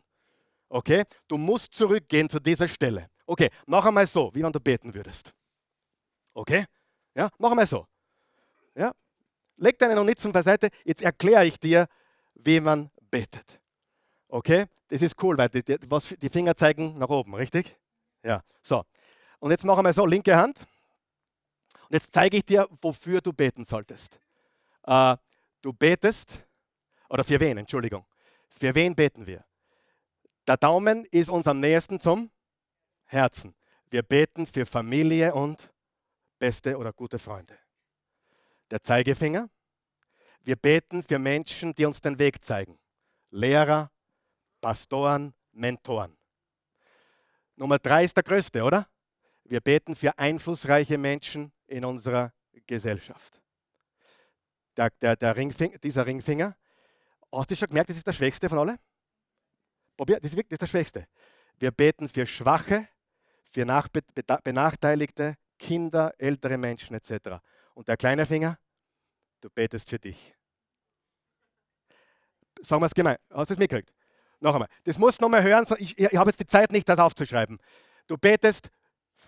Okay? Du musst zurückgehen zu dieser Stelle. Okay, noch einmal so, wie wenn du beten würdest. Okay? Ja, noch einmal so. Ja? Leg deine Notizen beiseite. Jetzt erkläre ich dir, wie man betet. Okay? Das ist cool, weil die, die, was, die Finger zeigen nach oben, richtig? Ja, so. Und jetzt machen wir so, linke Hand. Und jetzt zeige ich dir, wofür du beten solltest. Äh, du betest, oder für wen, Entschuldigung. Für wen beten wir? Der Daumen ist uns am nächsten zum Herzen. Wir beten für Familie und beste oder gute Freunde. Der Zeigefinger. Wir beten für Menschen, die uns den Weg zeigen. Lehrer, Pastoren, Mentoren. Nummer drei ist der größte, oder? Wir beten für einflussreiche Menschen in unserer Gesellschaft. Der, der, der Ringfinger, dieser Ringfinger, hast du schon gemerkt, das ist der schwächste von allen? Probier, das ist der schwächste. Wir beten für Schwache, für benachteiligte Kinder, ältere Menschen etc. Und der kleine Finger, du betest für dich. Sagen wir es gemein. Hast du es mitgekriegt? Noch einmal. Das musst du noch mal hören. Ich, ich habe jetzt die Zeit nicht, das aufzuschreiben. Du betest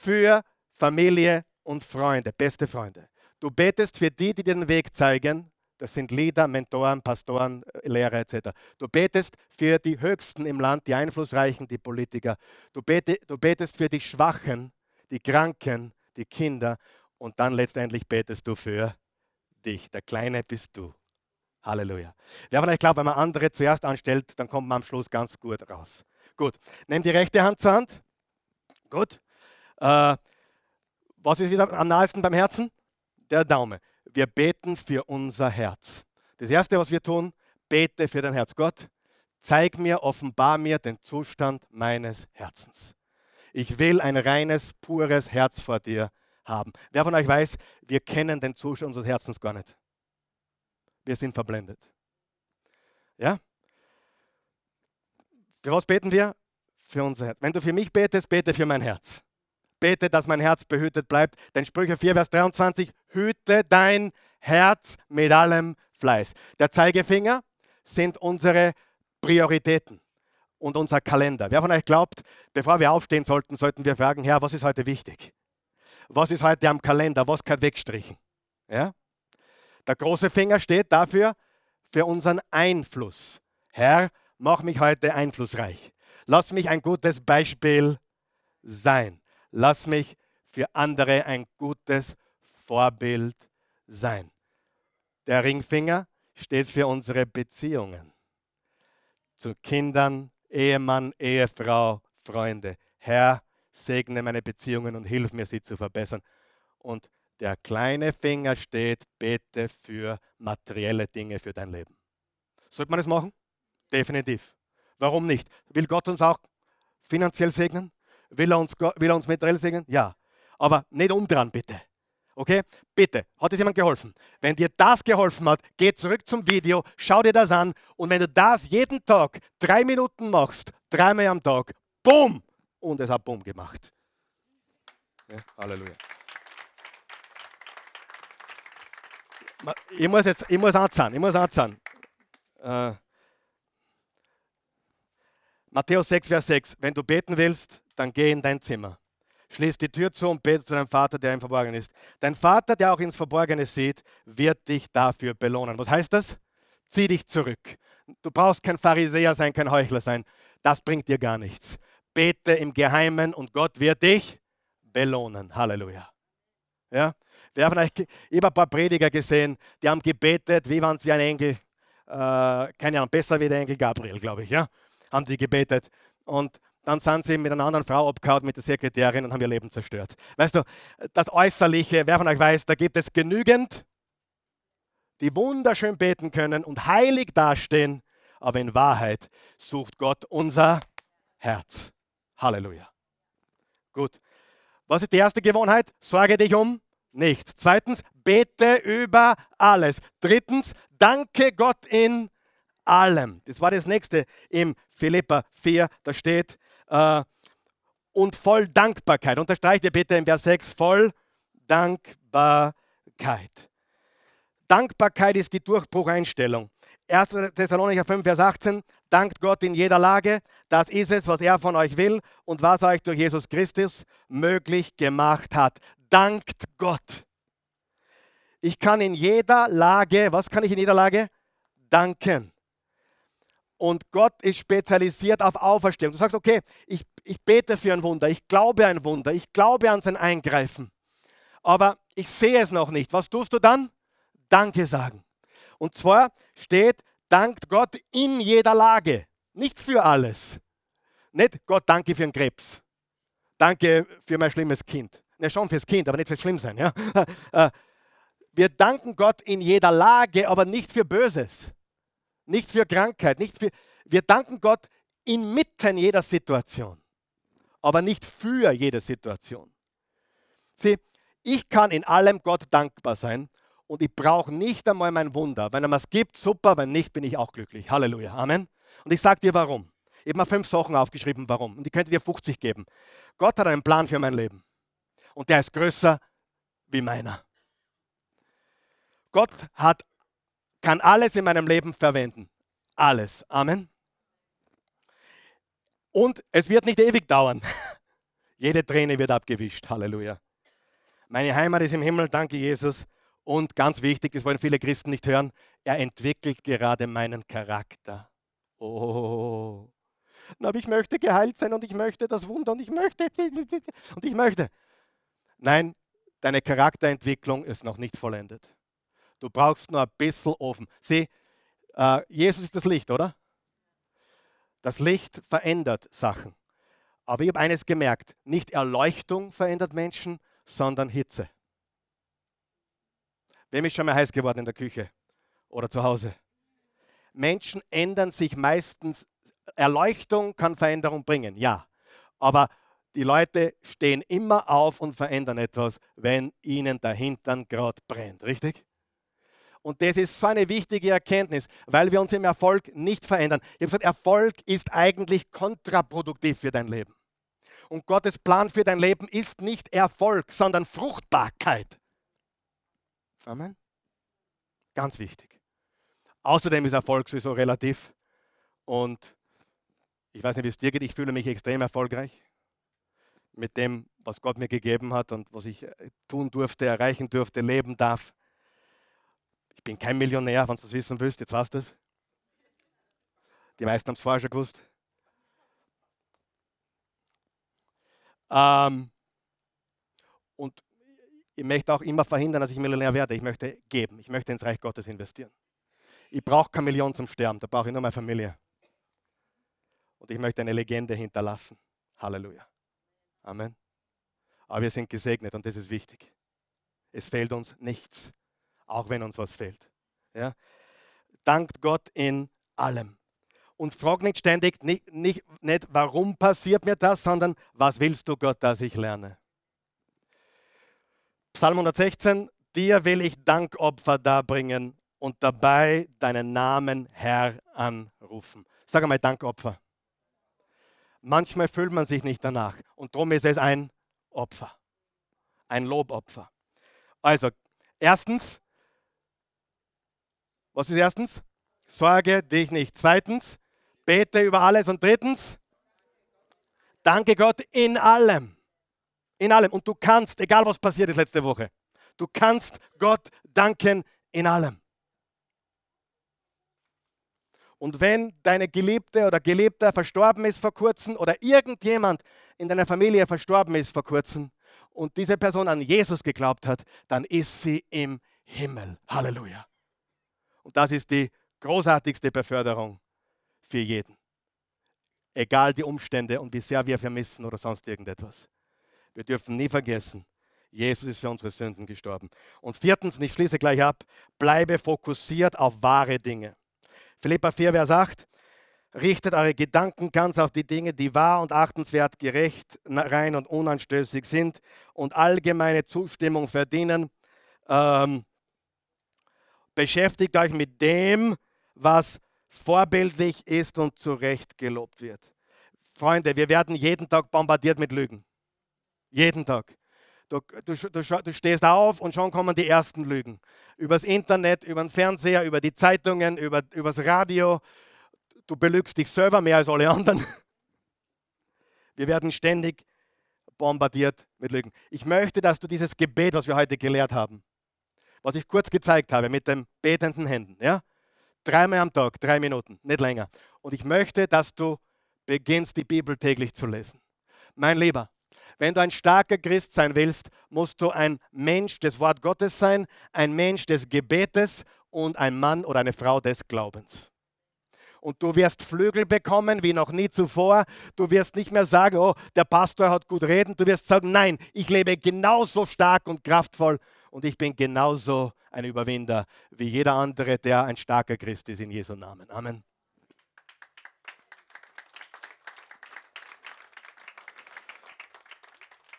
für Familie und Freunde, beste Freunde. Du betest für die, die den Weg zeigen. Das sind Leader, Mentoren, Pastoren, äh, Lehrer etc. Du betest für die Höchsten im Land, die Einflussreichen, die Politiker. Du, bete, du betest für die Schwachen, die Kranken, die Kinder. Und dann letztendlich betest du für dich. Der Kleine bist du. Halleluja. Wer von euch glaubt, wenn man andere zuerst anstellt, dann kommt man am Schluss ganz gut raus. Gut, nimm die rechte Hand zur Hand. Gut. Äh, was ist wieder am nahesten beim Herzen? Der Daumen. Wir beten für unser Herz. Das Erste, was wir tun, bete für dein Herz. Gott, zeig mir, offenbar mir den Zustand meines Herzens. Ich will ein reines, pures Herz vor dir haben. Wer von euch weiß, wir kennen den Zustand unseres Herzens gar nicht. Wir sind verblendet. Ja? Für was beten wir? Für unser Herz. Wenn du für mich betest, bete für mein Herz. Bete, dass mein Herz behütet bleibt. Denn Sprüche 4, Vers 23, hüte dein Herz mit allem Fleiß. Der Zeigefinger sind unsere Prioritäten und unser Kalender. Wer von euch glaubt, bevor wir aufstehen sollten, sollten wir fragen, Herr, was ist heute wichtig? Was ist heute am Kalender? Was kann wegstrichen? Ja? Der große Finger steht dafür, für unseren Einfluss. Herr, mach mich heute einflussreich. Lass mich ein gutes Beispiel sein. Lass mich für andere ein gutes Vorbild sein. Der Ringfinger steht für unsere Beziehungen zu Kindern, Ehemann, Ehefrau, Freunde. Herr, segne meine Beziehungen und hilf mir, sie zu verbessern. Und der kleine Finger steht, bete für materielle Dinge für dein Leben. Sollte man das machen? Definitiv. Warum nicht? Will Gott uns auch finanziell segnen? Will er uns, will er uns materiell segnen? Ja. Aber nicht umdrehen, bitte. Okay? Bitte, hat es jemand geholfen? Wenn dir das geholfen hat, geh zurück zum Video, schau dir das an und wenn du das jeden Tag drei Minuten machst, dreimal am Tag, bumm! Und es hat bumm gemacht. Ja, Halleluja. Ich muss jetzt, ich muss anzahlen, ich muss anzahlen. Äh, Matthäus 6, Vers 6. Wenn du beten willst, dann geh in dein Zimmer. Schließ die Tür zu und bete zu deinem Vater, der im Verborgenen ist. Dein Vater, der auch ins Verborgene sieht, wird dich dafür belohnen. Was heißt das? Zieh dich zurück. Du brauchst kein Pharisäer sein, kein Heuchler sein. Das bringt dir gar nichts. Bete im Geheimen und Gott wird dich belohnen. Halleluja. Ja? Wir haben ich habe ein paar Prediger gesehen, die haben gebetet, wie waren sie ein Engel, äh, keine Ahnung, besser wie der Engel Gabriel, glaube ich, ja, haben die gebetet. Und dann sind sie mit einer anderen Frau abgehauen, mit der Sekretärin und haben ihr Leben zerstört. Weißt du, das Äußerliche, wer von euch weiß, da gibt es genügend, die wunderschön beten können und heilig dastehen, aber in Wahrheit sucht Gott unser Herz. Halleluja. Gut. Was ist die erste Gewohnheit? Sorge dich um nichts. Zweitens, bete über alles. Drittens, danke Gott in allem. Das war das nächste im Philippa 4, da steht, äh, und voll Dankbarkeit. Unterstreicht ihr bitte im Vers 6, voll Dankbarkeit. Dankbarkeit ist die Durchbrucheinstellung. 1. Thessalonicher 5, Vers 18, dankt Gott in jeder Lage. Das ist es, was er von euch will und was euch durch Jesus Christus möglich gemacht hat dankt Gott. Ich kann in jeder Lage, was kann ich in jeder Lage? Danken. Und Gott ist spezialisiert auf Auferstehung. Du sagst, okay, ich, ich bete für ein Wunder, ich glaube ein Wunder, ich glaube an sein Eingreifen. Aber ich sehe es noch nicht. Was tust du dann? Danke sagen. Und zwar steht, dankt Gott in jeder Lage, nicht für alles. Nicht Gott, danke für einen Krebs. Danke für mein schlimmes Kind ne, schon fürs Kind, aber nicht so schlimm sein. Ja? Äh, wir danken Gott in jeder Lage, aber nicht für Böses, nicht für Krankheit, nicht für. Wir danken Gott inmitten jeder Situation. aber nicht für jede Situation. Sieh, ich kann in allem Gott dankbar sein und ich brauche nicht einmal mein Wunder. Wenn er was gibt, super, wenn nicht, bin ich auch glücklich. Halleluja. Amen. Und ich sage dir warum. Ich habe mal fünf Sachen aufgeschrieben, warum. Und ich könnte dir 50 geben. Gott hat einen Plan für mein Leben. Und der ist größer wie meiner. Gott hat, kann alles in meinem Leben verwenden. Alles. Amen. Und es wird nicht ewig dauern. Jede Träne wird abgewischt. Halleluja. Meine Heimat ist im Himmel, danke Jesus. Und ganz wichtig, das wollen viele Christen nicht hören, er entwickelt gerade meinen Charakter. Oh. Aber ich möchte geheilt sein und ich möchte das Wunder und ich möchte und ich möchte. Nein, deine Charakterentwicklung ist noch nicht vollendet. Du brauchst nur ein bisschen offen. Sieh, äh, Jesus ist das Licht, oder? Das Licht verändert Sachen. Aber ich habe eines gemerkt, nicht Erleuchtung verändert Menschen, sondern Hitze. Wem ist schon mal heiß geworden in der Küche oder zu Hause? Menschen ändern sich meistens. Erleuchtung kann Veränderung bringen, ja. Aber die Leute stehen immer auf und verändern etwas, wenn ihnen der Hintern gerade brennt, richtig? Und das ist so eine wichtige Erkenntnis, weil wir uns im Erfolg nicht verändern. Ich habe gesagt, Erfolg ist eigentlich kontraproduktiv für dein Leben. Und Gottes Plan für dein Leben ist nicht Erfolg, sondern Fruchtbarkeit. Amen. Ganz wichtig. Außerdem ist Erfolg sowieso relativ. Und ich weiß nicht, wie es dir geht, ich fühle mich extrem erfolgreich mit dem, was Gott mir gegeben hat und was ich äh, tun durfte, erreichen durfte, leben darf. Ich bin kein Millionär, wenn du das wissen willst, jetzt weißt du es. Die meisten haben es vorher schon gewusst. Ähm, und ich möchte auch immer verhindern, dass ich Millionär werde. Ich möchte geben. Ich möchte ins Reich Gottes investieren. Ich brauche keine Million zum Sterben. Da brauche ich nur meine Familie. Und ich möchte eine Legende hinterlassen. Halleluja. Amen. Aber wir sind gesegnet und das ist wichtig. Es fehlt uns nichts auch wenn uns was fehlt. Ja? Dankt Gott in allem. Und frag nicht ständig, nicht, nicht, nicht, warum passiert mir das, sondern was willst du Gott, dass ich lerne? Psalm 116, dir will ich Dankopfer darbringen und dabei deinen Namen Herr anrufen. Sag einmal Dankopfer. Manchmal fühlt man sich nicht danach und darum ist es ein Opfer, ein Lobopfer. Also, erstens, was ist erstens? Sorge dich nicht. Zweitens, bete über alles. Und drittens, danke Gott in allem. In allem. Und du kannst, egal was passiert ist letzte Woche, du kannst Gott danken in allem. Und wenn deine Geliebte oder Geliebter verstorben ist vor kurzem oder irgendjemand in deiner Familie verstorben ist vor kurzem und diese Person an Jesus geglaubt hat, dann ist sie im Himmel. Halleluja. Und das ist die großartigste Beförderung für jeden. Egal die Umstände und wie sehr wir vermissen oder sonst irgendetwas. Wir dürfen nie vergessen, Jesus ist für unsere Sünden gestorben. Und viertens, ich schließe gleich ab, bleibe fokussiert auf wahre Dinge. Philippa 4, Vers 8, richtet eure Gedanken ganz auf die Dinge, die wahr und achtenswert, gerecht, rein und unanstößig sind und allgemeine Zustimmung verdienen. Ähm, Beschäftigt euch mit dem, was vorbildlich ist und zu Recht gelobt wird. Freunde, wir werden jeden Tag bombardiert mit Lügen. Jeden Tag. Du, du, du, du, stehst auf und schon kommen die ersten Lügen. Übers Internet, über den Fernseher, über die Zeitungen, über, übers Radio. Du belügst dich selber mehr als alle anderen. Wir werden ständig bombardiert mit Lügen. Ich möchte, dass du dieses Gebet, was wir heute gelehrt haben, was ich kurz gezeigt habe mit den betenden Händen. Ja? Dreimal am Tag, drei Minuten, nicht länger. Und ich möchte, dass du beginnst, die Bibel täglich zu lesen. Mein Lieber, wenn du ein starker Christ sein willst, musst du ein Mensch des Wort Gottes sein, ein Mensch des Gebetes und ein Mann oder eine Frau des Glaubens. Und du wirst Flügel bekommen wie noch nie zuvor. Du wirst nicht mehr sagen, oh, der Pastor hat gut reden. Du wirst sagen, nein, ich lebe genauso stark und kraftvoll und ich bin genauso ein Überwinder wie jeder andere, der ein starker Christ ist in Jesu Namen. Amen.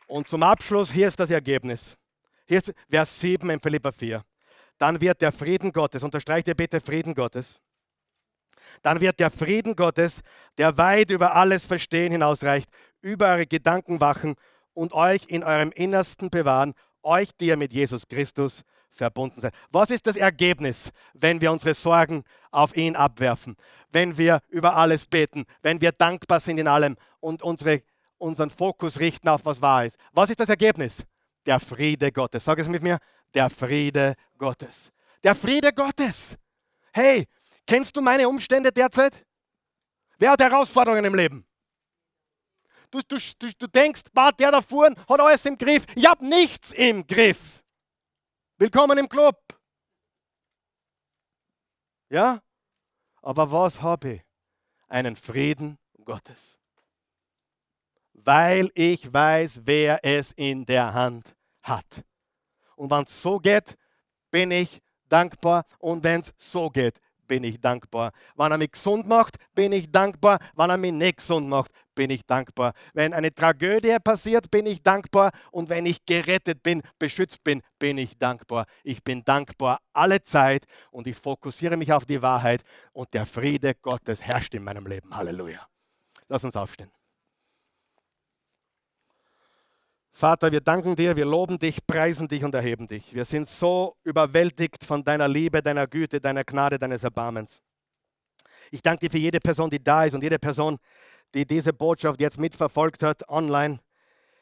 Und zum Abschluss, hier ist das Ergebnis. Hier ist Vers 7 in Philippa 4. Dann wird der Frieden Gottes, unterstreicht ihr bitte Frieden Gottes, dann wird der Frieden Gottes, der weit über alles Verstehen hinausreicht, über eure Gedanken wachen und euch in eurem Innersten bewahren, euch, die ihr mit Jesus Christus verbunden seid. Was ist das Ergebnis, wenn wir unsere Sorgen auf ihn abwerfen, wenn wir über alles beten, wenn wir dankbar sind in allem und unsere, unseren Fokus richten auf was wahr ist? Was ist das Ergebnis? Der Friede Gottes. Sag es mit mir. Der Friede Gottes. Der Friede Gottes. Hey, kennst du meine Umstände derzeit? Wer hat Herausforderungen im Leben? Du, du, du, denkst, der da vorne hat alles im Griff. Ich habe nichts im Griff. Willkommen im Club. Ja? Aber was habe ich? Einen Frieden Gottes. Weil ich weiß, wer es in der Hand hat. Und wenn es so geht, bin ich dankbar. Und wenn es so geht, bin ich dankbar. Wenn er mich gesund macht, bin ich dankbar. Wenn er mich nicht gesund macht, bin ich dankbar. Wenn eine Tragödie passiert, bin ich dankbar. Und wenn ich gerettet bin, beschützt bin, bin ich dankbar. Ich bin dankbar alle Zeit und ich fokussiere mich auf die Wahrheit und der Friede Gottes herrscht in meinem Leben. Halleluja. Lass uns aufstehen. Vater, wir danken dir, wir loben dich, preisen dich und erheben dich. Wir sind so überwältigt von deiner Liebe, deiner Güte, deiner Gnade, deines Erbarmens. Ich danke dir für jede Person, die da ist und jede Person, die diese Botschaft jetzt mitverfolgt hat, online.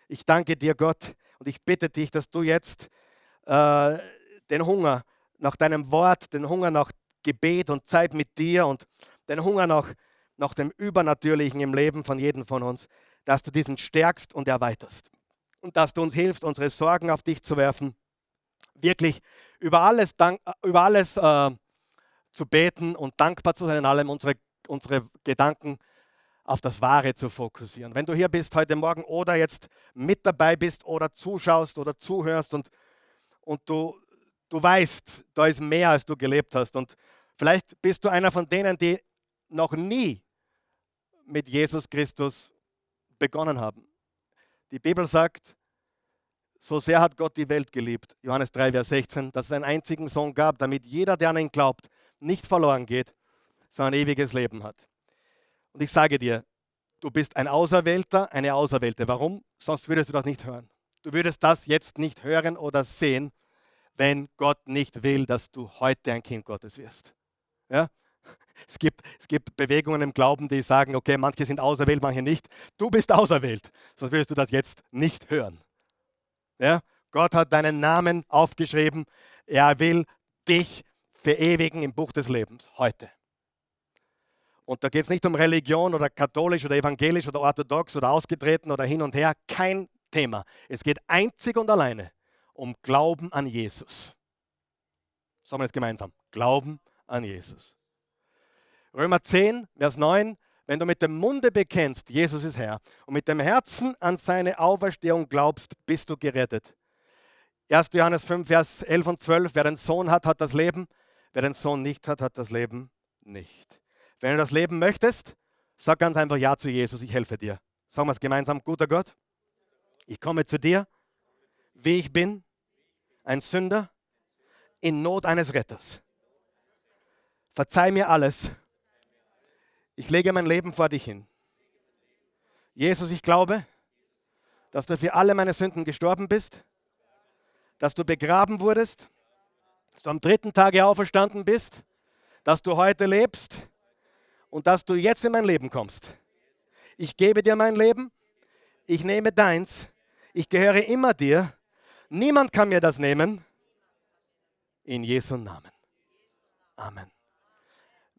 Ich danke dir, Gott, und ich bitte dich, dass du jetzt äh, den Hunger nach deinem Wort, den Hunger nach Gebet und Zeit mit dir und den Hunger nach, nach dem Übernatürlichen im Leben von jedem von uns, dass du diesen stärkst und erweiterst und dass du uns hilfst, unsere Sorgen auf dich zu werfen, wirklich über alles, dank, über alles äh, zu beten und dankbar zu sein in allem, unsere, unsere Gedanken auf das Wahre zu fokussieren. Wenn du hier bist heute Morgen oder jetzt mit dabei bist oder zuschaust oder zuhörst und, und du, du weißt, da ist mehr, als du gelebt hast und vielleicht bist du einer von denen, die noch nie mit Jesus Christus begonnen haben. Die Bibel sagt, so sehr hat Gott die Welt geliebt, Johannes 3, Vers 16, dass es einen einzigen Sohn gab, damit jeder, der an ihn glaubt, nicht verloren geht, sondern ein ewiges Leben hat. Und ich sage dir, du bist ein Auserwählter, eine Auserwählte. Warum? Sonst würdest du das nicht hören. Du würdest das jetzt nicht hören oder sehen, wenn Gott nicht will, dass du heute ein Kind Gottes wirst. Ja? Es gibt, es gibt Bewegungen im Glauben, die sagen, okay, manche sind auserwählt, manche nicht. Du bist auserwählt, sonst wirst du das jetzt nicht hören. Ja? Gott hat deinen Namen aufgeschrieben. Er will dich verewigen im Buch des Lebens heute. Und da geht es nicht um Religion oder katholisch oder evangelisch oder orthodox oder ausgetreten oder hin und her. Kein Thema. Es geht einzig und alleine um Glauben an Jesus. Sagen wir es gemeinsam. Glauben an Jesus. Römer 10, Vers 9, wenn du mit dem Munde bekennst, Jesus ist Herr, und mit dem Herzen an seine Auferstehung glaubst, bist du gerettet. 1. Johannes 5, Vers 11 und 12, wer den Sohn hat, hat das Leben, wer den Sohn nicht hat, hat das Leben nicht. Wenn du das Leben möchtest, sag ganz einfach Ja zu Jesus, ich helfe dir. Sagen wir es gemeinsam, guter Gott, ich komme zu dir, wie ich bin, ein Sünder, in Not eines Retters. Verzeih mir alles ich lege mein Leben vor dich hin. Jesus, ich glaube, dass du für alle meine Sünden gestorben bist, dass du begraben wurdest, dass du am dritten Tage auferstanden bist, dass du heute lebst und dass du jetzt in mein Leben kommst. Ich gebe dir mein Leben, ich nehme deins, ich gehöre immer dir, niemand kann mir das nehmen. In Jesu Namen. Amen.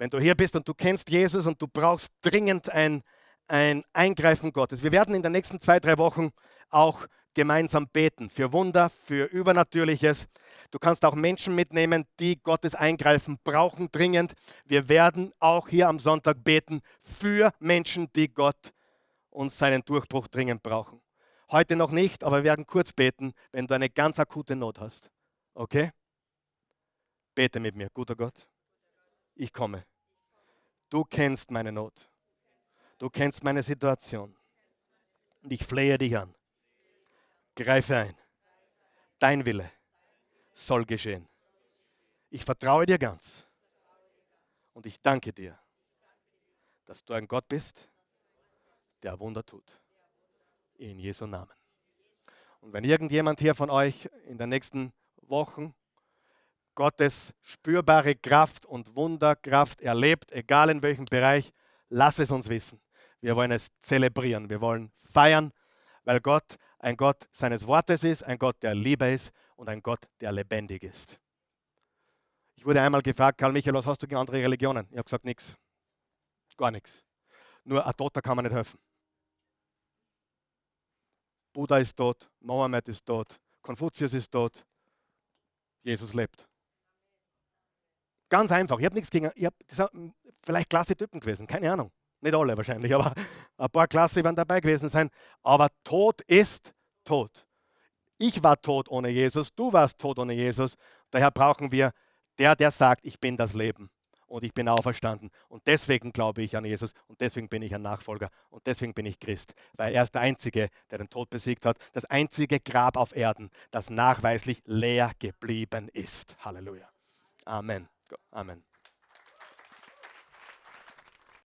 Wenn du hier bist und du kennst Jesus und du brauchst dringend ein, ein Eingreifen Gottes. Wir werden in den nächsten zwei, drei Wochen auch gemeinsam beten für Wunder, für Übernatürliches. Du kannst auch Menschen mitnehmen, die Gottes Eingreifen brauchen dringend. Wir werden auch hier am Sonntag beten für Menschen, die Gott und seinen Durchbruch dringend brauchen. Heute noch nicht, aber wir werden kurz beten, wenn du eine ganz akute Not hast. Okay? Bete mit mir, guter Gott. Ich komme. Du kennst meine Not. Du kennst meine Situation. Und ich flehe dich an. greife ein. Dein Wille soll geschehen. Ich vertraue dir ganz. Und ich danke dir, dass du ein Gott bist, der Wunder tut. In Jesu Namen. Und wenn irgendjemand hier von euch in den nächsten Wochen Gottes spürbare Kraft und Wunderkraft erlebt, egal in welchem Bereich, lass es uns wissen. Wir wollen es zelebrieren, wir wollen feiern, weil Gott ein Gott seines Wortes ist, ein Gott, der Liebe ist und ein Gott, der lebendig ist. Ich wurde einmal gefragt, Karl Michael, was hast du gegen andere Religionen? Ich habe gesagt, nichts. Gar nichts. Nur ein Toter kann man nicht helfen. Buddha ist tot, Mohammed ist tot, Konfuzius ist tot, Jesus lebt. Ganz einfach. Ich habe nichts gegen. Ich hab, das sind vielleicht klasse Typen gewesen, keine Ahnung. Nicht alle wahrscheinlich, aber ein paar klasse werden dabei gewesen sein. Aber Tod ist tot. Ich war tot ohne Jesus, du warst tot ohne Jesus. Daher brauchen wir der, der sagt, ich bin das Leben und ich bin auferstanden. Und deswegen glaube ich an Jesus und deswegen bin ich ein Nachfolger und deswegen bin ich Christ, weil er ist der Einzige, der den Tod besiegt hat, das einzige Grab auf Erden, das nachweislich leer geblieben ist. Halleluja. Amen. Amen.